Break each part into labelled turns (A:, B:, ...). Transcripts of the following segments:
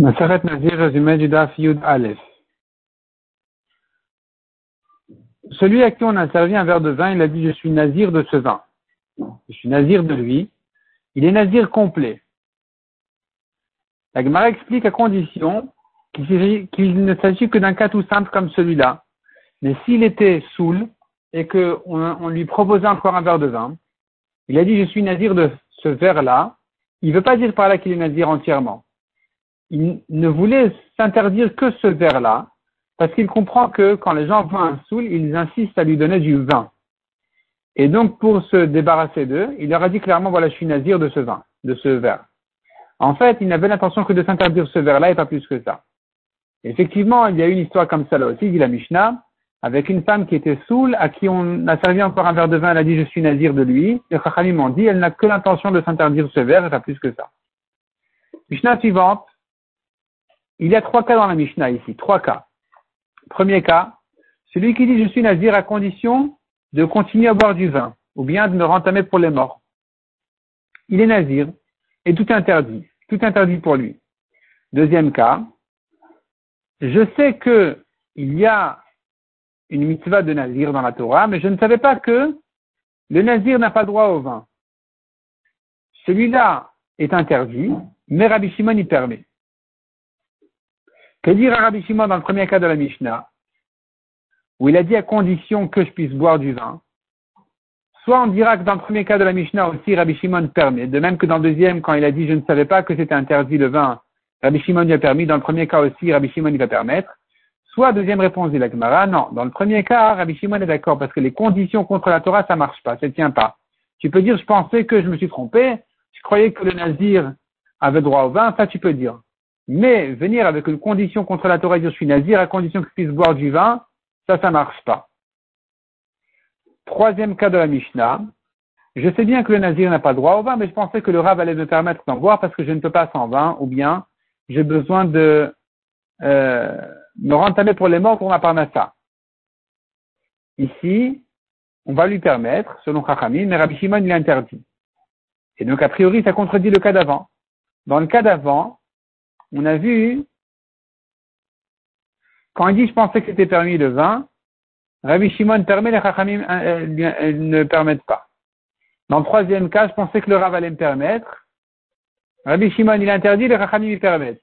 A: Nazir, résumé du Daf Aleph. Celui à qui on a servi un verre de vin, il a dit Je suis nazir de ce vin. Je suis nazir de lui. Il est nazir complet. La Gemara explique à condition qu'il ne s'agit que d'un cas tout simple comme celui-là. Mais s'il était saoul et qu'on on lui proposait encore un verre de vin, il a dit Je suis nazir de ce verre-là. Il ne veut pas dire par là qu'il est nazir entièrement. Il ne voulait s'interdire que ce verre-là, parce qu'il comprend que quand les gens voient un saoul, ils insistent à lui donner du vin. Et donc, pour se débarrasser d'eux, il leur a dit clairement, voilà, je suis nazir de ce vin, de ce verre. En fait, il n'avait l'intention que de s'interdire ce verre-là et pas plus que ça. Effectivement, il y a une histoire comme ça là aussi, dit la Mishnah, avec une femme qui était saoule, à qui on a servi encore un verre de vin, elle a dit je suis nazir de lui. Les Chachamim m'ont dit, elle n'a que l'intention de s'interdire ce verre et pas plus que ça. Mishnah suivante. Il y a trois cas dans la Mishnah ici, trois cas. Premier cas, celui qui dit je suis nazir à condition de continuer à boire du vin, ou bien de me rentamer pour les morts. Il est nazir, et tout interdit, tout interdit pour lui. Deuxième cas, je sais que il y a une mitzvah de nazir dans la Torah, mais je ne savais pas que le nazir n'a pas droit au vin. Celui-là est interdit, mais Rabbi Shimon y permet. Que dire Rabbi Shimon dans le premier cas de la Mishnah, où il a dit à condition que je puisse boire du vin, soit on dira que dans le premier cas de la Mishnah aussi Rabbi Shimon permet, de même que dans le deuxième, quand il a dit je ne savais pas que c'était interdit le vin, Rabbi Shimon y a permis, dans le premier cas aussi Rabbi Shimon y va permettre, soit deuxième réponse de la Gemara, non, dans le premier cas Rabbi Shimon est d'accord parce que les conditions contre la Torah ça marche pas, ça ne tient pas. Tu peux dire je pensais que je me suis trompé, je croyais que le nazir avait droit au vin, ça tu peux dire. Mais venir avec une condition contre la Torah, je suis nazir à condition que je puisse boire du vin, ça, ça marche pas. Troisième cas de la Mishnah. Je sais bien que le nazir n'a pas droit au vin, mais je pensais que le rab allait me permettre d'en boire parce que je ne peux pas sans vin, ou bien j'ai besoin de euh, me rentamer pour les morts pour ma parnassa. Ici, on va lui permettre, selon Chachamim, mais Rabbi Shimon il interdit. Et donc, a priori, ça contredit le cas d'avant. Dans le cas d'avant, on a vu, quand il dit je pensais que c'était permis le vin, Rabbi Shimon permet, les Chachamim euh, euh, ne permettent pas. Dans le troisième cas, je pensais que le Rav allait me permettre. Rabbi Shimon, il interdit, les Chachamim permettent.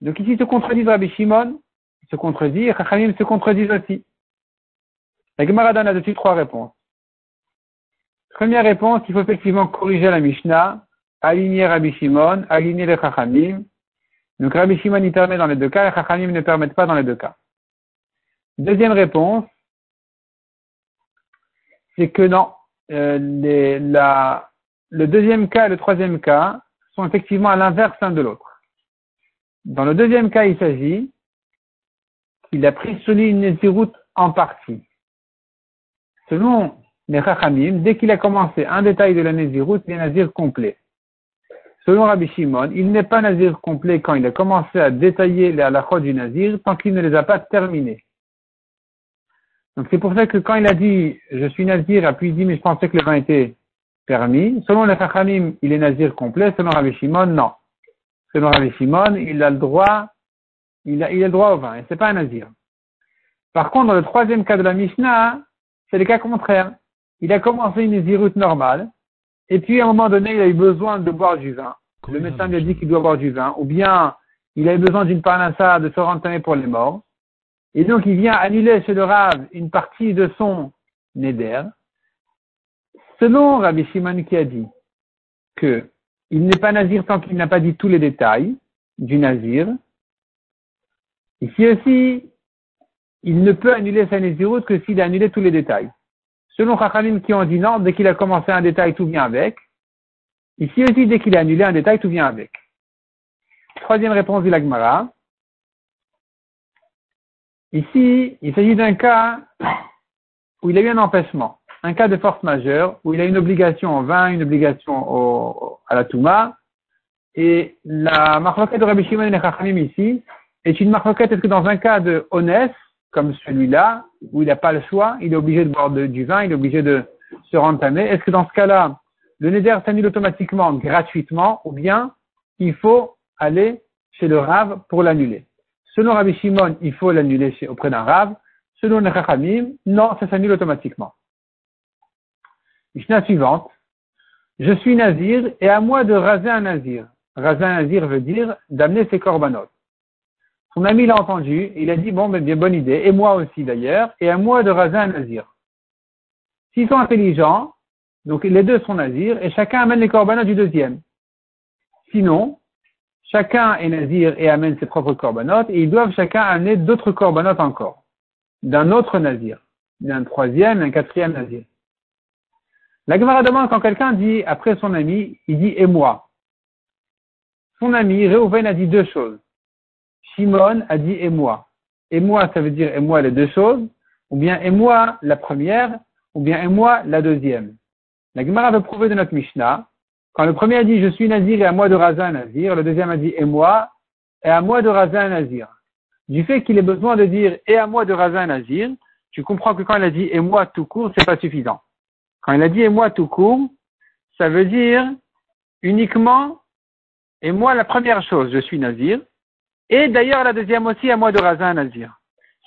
A: Donc ici, se contredisent Rabbi Shimon, se contredit, et Chachamim se contredisent aussi. La Gemara donne là-dessus trois réponses. Première réponse, il faut effectivement corriger la Mishnah, aligner Rabbi Shimon, aligner les Chachamim, donc Rabbi Shimon y permet dans les deux cas et Chachamim ne permettent pas dans les deux cas. Deuxième réponse, c'est que non, euh, le deuxième cas et le troisième cas sont effectivement à l'inverse l'un de l'autre. Dans le deuxième cas, il s'agit qu'il a pris sur lui une Néziroute en partie. Selon les Chachamim, dès qu'il a commencé un détail de la Néziroute, il est Nazir complet. Selon Rabbi Shimon, il n'est pas nazir complet quand il a commencé à détailler les halachot du nazir tant qu'il ne les a pas terminés. Donc c'est pour ça que quand il a dit je suis nazir, et puis il dit mais je pensais que le vin était permis, selon les Chachamim, il est nazir complet, selon Rabbi Shimon, non. Selon Rabbi Shimon, il a le droit, il a, le droit au vin, et c'est pas un nazir. Par contre, dans le troisième cas de la Mishnah, c'est le cas contraire. Il a commencé une nazirut normale, et puis à un moment donné, il a eu besoin de boire du vin. Le médecin lui a dit qu'il doit boire du vin, ou bien il a eu besoin d'une parnassa de se rentamer pour les morts. Et donc il vient annuler chez le Rav une partie de son neder. Selon Rabbi Shimon qui a dit que il n'est pas nazir tant qu'il n'a pas dit tous les détails du nazir. Ici aussi, il ne peut annuler sa naziroute que s'il a annulé tous les détails. Selon Chachamim qui ont dit non, dès qu'il a commencé un détail, tout vient avec. Ici aussi, dès qu'il a annulé un détail, tout vient avec. Troisième réponse du Lagmara. Ici, il s'agit d'un cas où il a eu un empêchement, un cas de force majeure, où il a une obligation au vin, une obligation à la Touma, et la marloquette de Rabbi Shimon et Chachamim ici est une marloquette, est-ce que dans un cas de honnête, comme celui-là, où il n'a pas le choix, il est obligé de boire du vin, il est obligé de se rentamer. Est-ce que dans ce cas-là, le neder s'annule automatiquement, gratuitement, ou bien il faut aller chez le Rav pour l'annuler? Selon Rabbi Shimon, il faut l'annuler auprès d'un Rav. Selon les Chachamim, non, ça s'annule automatiquement. Mishnah suivante. Je suis nazir et à moi de raser un nazir. Raser un nazir veut dire d'amener ses corbanotes. Son ami l'a entendu, il a dit, bon, ben, bien, bonne idée, et moi aussi d'ailleurs, et à moi de raser un nazir. S'ils sont intelligents, donc les deux sont nazirs, et chacun amène les corbanotes du deuxième. Sinon, chacun est nazir et amène ses propres corbanotes, et ils doivent chacun amener d'autres corbanotes encore, d'un autre nazir, d'un troisième, d'un quatrième nazir. La Gemara demande quand quelqu'un dit, après son ami, il dit et moi? Son ami, Reuven, a dit deux choses. Shimon a dit et moi. Et moi, ça veut dire et moi les deux choses, ou bien et moi la première, ou bien et moi la deuxième. La Gemara veut prouver de notre Mishnah, quand le premier a dit je suis nazir et à moi de un nazir, le deuxième a dit et moi, et à moi de un nazir. Du fait qu'il ait besoin de dire et à moi de un nazir, tu comprends que quand il a dit et moi tout court, c'est pas suffisant. Quand il a dit et moi tout court, ça veut dire uniquement et moi la première chose, je suis nazir, et d'ailleurs, la deuxième aussi, à moi de un nazir.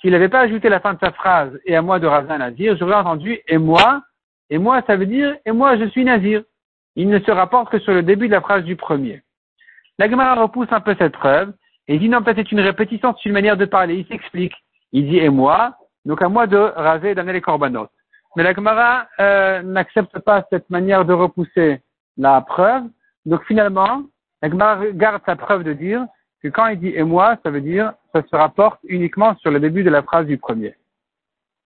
A: S'il n'avait pas ajouté la fin de sa phrase et à moi de un nazir, j'aurais entendu et moi, et moi, ça veut dire et moi, je suis nazir. Il ne se rapporte que sur le début de la phrase du premier. La Gemara repousse un peu cette preuve et dit non, peut-être c'est une répétition, c'est une manière de parler. Il s'explique. Il dit et moi, donc à moi de raser et d'amener les corbanotes. Mais la Gemara euh, n'accepte pas cette manière de repousser la preuve. Donc finalement, la Gemara garde sa preuve de dire que quand il dit et moi, ça veut dire, ça se rapporte uniquement sur le début de la phrase du premier.